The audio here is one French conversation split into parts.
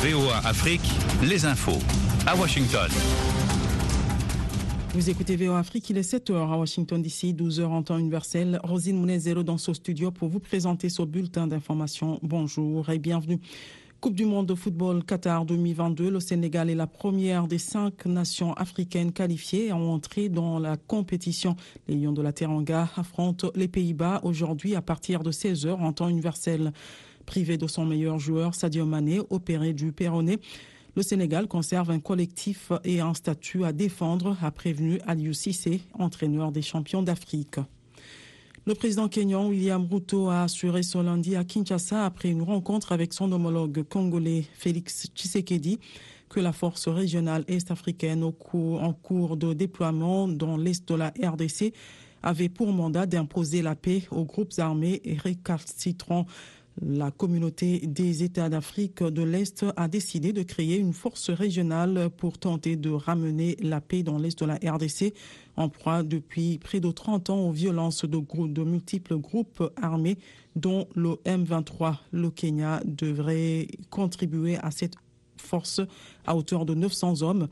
VOA Afrique, les infos. À Washington. Vous écoutez VOA Afrique, il est 7h à Washington DC, 12h en temps universel. Rosine Mounezero dans ce studio pour vous présenter ce bulletin d'information. Bonjour et bienvenue. Coupe du monde de football Qatar 2022, le Sénégal est la première des cinq nations africaines qualifiées à entrer dans la compétition. Les Lions de la Teranga affrontent les Pays-Bas aujourd'hui à partir de 16h en temps universel. Privé de son meilleur joueur, Sadio Mané, opéré du péroné, le Sénégal conserve un collectif et un statut à défendre, a prévenu Aliou Cissé, entraîneur des champions d'Afrique. Le président kenyan William Ruto a assuré ce lundi à Kinshasa, après une rencontre avec son homologue congolais Félix Tshisekedi, que la force régionale est-africaine en cours de déploiement dans l'est de la RDC avait pour mandat d'imposer la paix aux groupes armés et récalcitrants la communauté des États d'Afrique de l'Est a décidé de créer une force régionale pour tenter de ramener la paix dans l'Est de la RDC, en proie depuis près de 30 ans aux violences de, de multiples groupes armés, dont le M23. Le Kenya devrait contribuer à cette force à hauteur de 900 hommes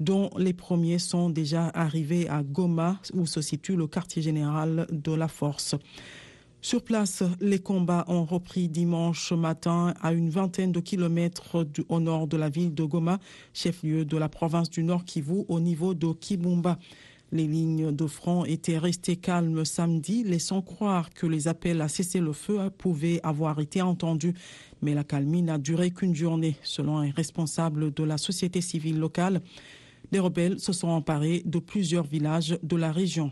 dont les premiers sont déjà arrivés à Goma, où se situe le quartier général de la force. Sur place, les combats ont repris dimanche matin à une vingtaine de kilomètres au nord de la ville de Goma, chef-lieu de la province du Nord Kivu, au niveau de Kibumba. Les lignes de front étaient restées calmes samedi, laissant croire que les appels à cesser le feu pouvaient avoir été entendus. Mais la calmie n'a duré qu'une journée, selon un responsable de la société civile locale. Les rebelles se sont emparés de plusieurs villages de la région.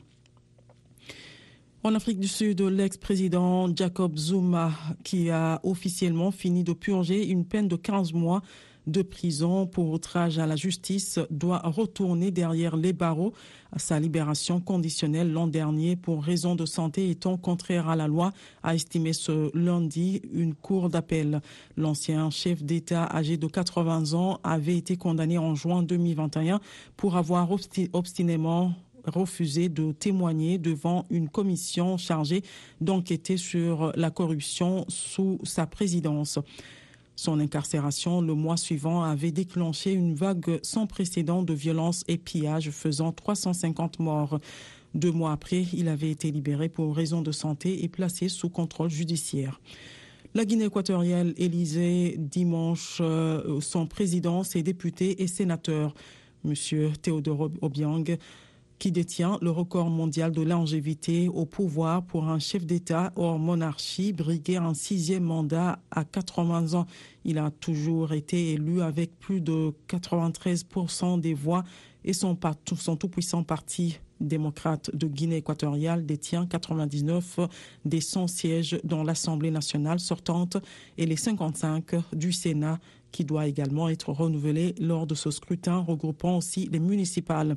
En Afrique du Sud, l'ex-président Jacob Zuma, qui a officiellement fini de purger une peine de 15 mois de prison pour outrage à la justice, doit retourner derrière les barreaux. Sa libération conditionnelle l'an dernier pour raison de santé étant contraire à la loi, a estimé ce lundi une cour d'appel. L'ancien chef d'État âgé de 80 ans avait été condamné en juin 2021 pour avoir obstinément refusé de témoigner devant une commission chargée d'enquêter sur la corruption sous sa présidence. Son incarcération le mois suivant avait déclenché une vague sans précédent de violences et pillages faisant 350 morts. Deux mois après, il avait été libéré pour raison de santé et placé sous contrôle judiciaire. La Guinée équatoriale élisait dimanche euh, son président, ses députés et sénateurs. Monsieur Théodore Obiang qui détient le record mondial de longévité au pouvoir pour un chef d'État hors monarchie, briguer un sixième mandat à 80 ans. Il a toujours été élu avec plus de 93% des voix et son, son tout-puissant parti démocrate de Guinée équatoriale détient 99 des 100 sièges dans l'Assemblée nationale sortante et les 55 du Sénat qui doit également être renouvelé lors de ce scrutin regroupant aussi les municipales.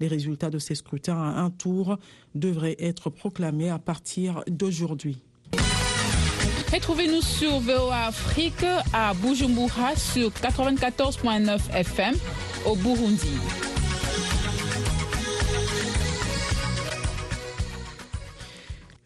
Les résultats de ces scrutins à un tour devraient être proclamés à partir d'aujourd'hui. Retrouvez-nous sur VOA Afrique à Bujumbura sur 94.9 FM au Burundi.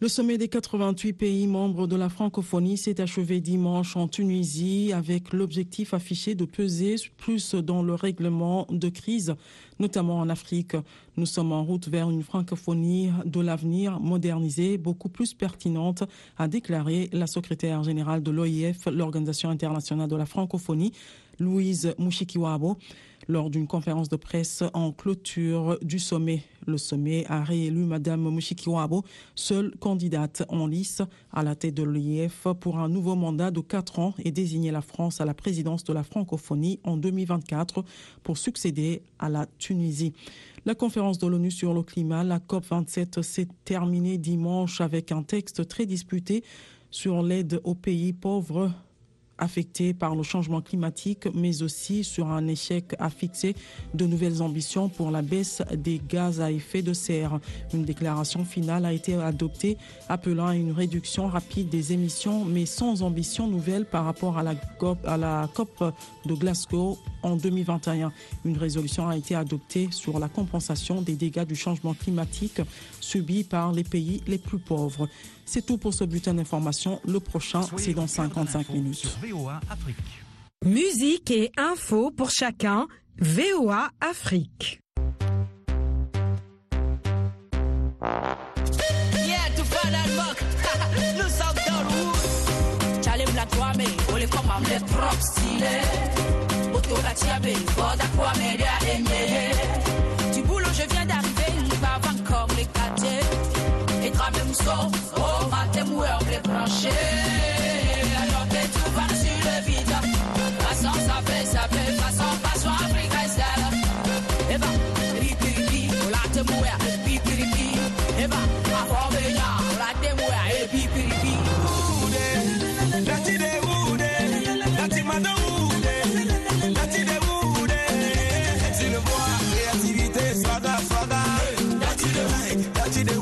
Le sommet des 88 pays membres de la francophonie s'est achevé dimanche en Tunisie avec l'objectif affiché de peser plus dans le règlement de crise, notamment en Afrique. Nous sommes en route vers une francophonie de l'avenir modernisée, beaucoup plus pertinente, a déclaré la secrétaire générale de l'OIF, l'Organisation internationale de la francophonie, Louise Mushikiwabo lors d'une conférence de presse en clôture du sommet. Le sommet a réélu Madame Mushikiwabo, seule candidate en lice à la tête de l'IF pour un nouveau mandat de quatre ans et désigné la France à la présidence de la francophonie en 2024 pour succéder à la Tunisie. La conférence de l'ONU sur le climat, la COP27, s'est terminée dimanche avec un texte très disputé sur l'aide aux pays pauvres affectés par le changement climatique, mais aussi sur un échec à fixer de nouvelles ambitions pour la baisse des gaz à effet de serre. Une déclaration finale a été adoptée appelant à une réduction rapide des émissions, mais sans ambition nouvelle par rapport à la COP, à la COP de Glasgow en 2021. Une résolution a été adoptée sur la compensation des dégâts du changement climatique subis par les pays les plus pauvres. C'est tout pour ce bulletin d'information. Le prochain, c'est dans 55 minutes. Musique et info pour chacun. VOA Afrique. Du boulot, je viens d'arriver, avant comme les quartiers. Et oh, matin, les brancher. Alors que tout va sur le vide. Façon, ça fait, ça fait, façon, façon, Afrique, style. Eh ben, ripi, ripi, on la te mouer, ripi, ripi. Eh ben, avant, venir, on la te mouer, ripi, ripi. Comme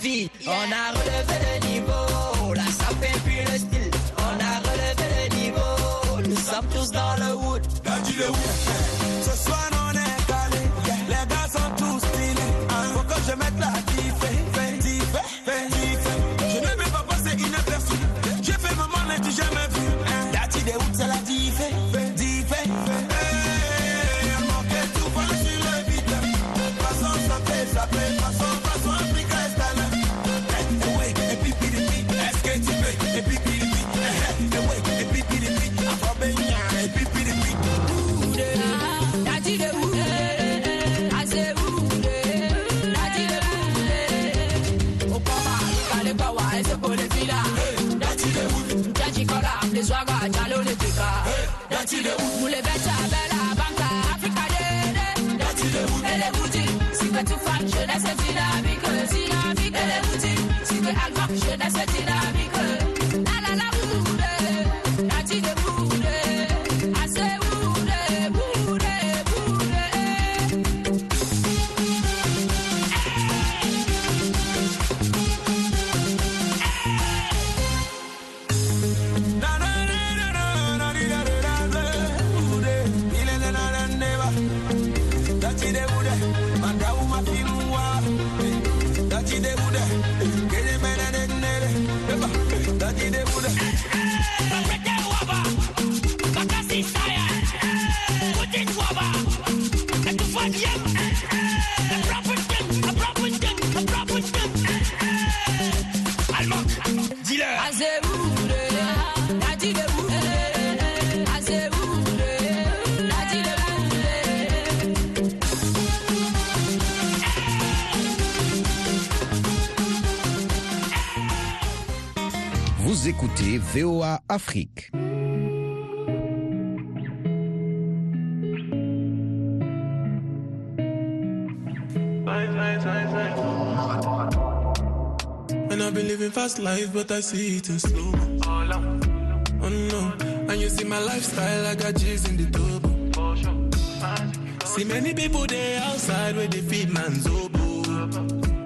dans. On a relevé le niveau. Ça fait plus le style. On a relevé le niveau. Nous sommes tous dans le wood. Ce soir on est calé, les gars sont tous stylés. Faut que je mette la swaga, jalo le pika. Daddy de wood. Mule beta, bella, banca, Africa de. Daddy de wood. Elle est woody. Si que tu fan, jeunesse dynamique, dynamique. Écoutez VOA Afrique. And I've been living fast life, but I see it in slow. Oh no, and you see my lifestyle, I got G's in the double. See many people there outside where they feed man's oboe.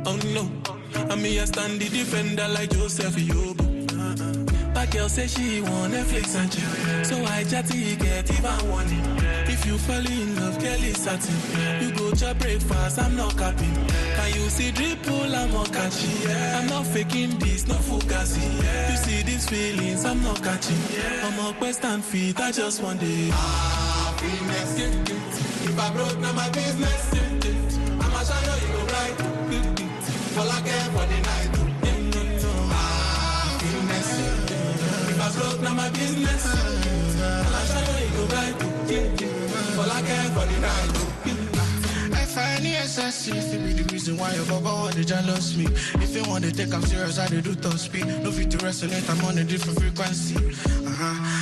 Oh no, and me I stand the defender like Joseph Yobo. Girl say she want Netflix and chill, so I chatty get even warning. If you fall in love, Kelly satin, you go to breakfast, I'm not capping. Can you see dripple, I'm not catching. I'm not faking this, no fugazi. You see these feelings, I'm not catching. I'm a quest and feet, I just want it. Happiness, yeah, yeah. If I broke, now my business. yeah, yeah. I'ma shine you go bright. yeah, yeah. All I care for the night. I my business. I'ma shine you go bright. All I care for the night. I the SSC if it be the reason why your baba want to jealous me. If you want to take I'm serious, I do top speed. No fit to resonate, I'm on a different frequency. Uh-huh.